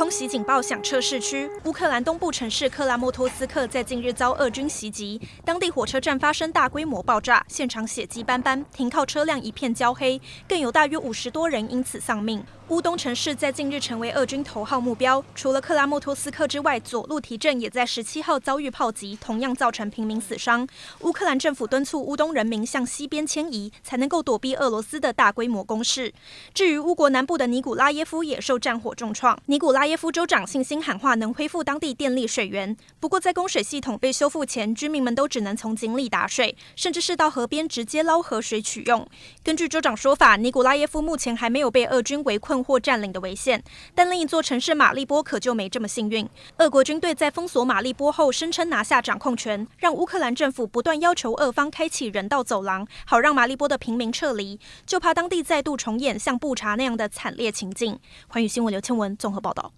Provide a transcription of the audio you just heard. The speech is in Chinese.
空袭警报响彻市区，乌克兰东部城市克拉莫托斯克在近日遭俄军袭击，当地火车站发生大规模爆炸，现场血迹斑斑，停靠车辆一片焦黑，更有大约五十多人因此丧命。乌东城市在近日成为俄军头号目标，除了克拉莫托斯克之外，佐路提镇也在十七号遭遇炮击，同样造成平民死伤。乌克兰政府敦促乌东人民向西边迁移，才能够躲避俄罗斯的大规模攻势。至于乌国南部的尼古拉耶夫也受战火重创，尼古拉耶夫州长信心喊话能恢复当地电力水源，不过在供水系统被修复前，居民们都只能从井里打水，甚至是到河边直接捞河水取用。根据州长说法，尼古拉耶夫目前还没有被俄军围困。或占领的危险，但另一座城市马利波可就没这么幸运。俄国军队在封锁马利波后，声称拿下掌控权，让乌克兰政府不断要求俄方开启人道走廊，好让马利波的平民撤离，就怕当地再度重演像布查那样的惨烈情境。寰宇新闻刘倩文综合报道。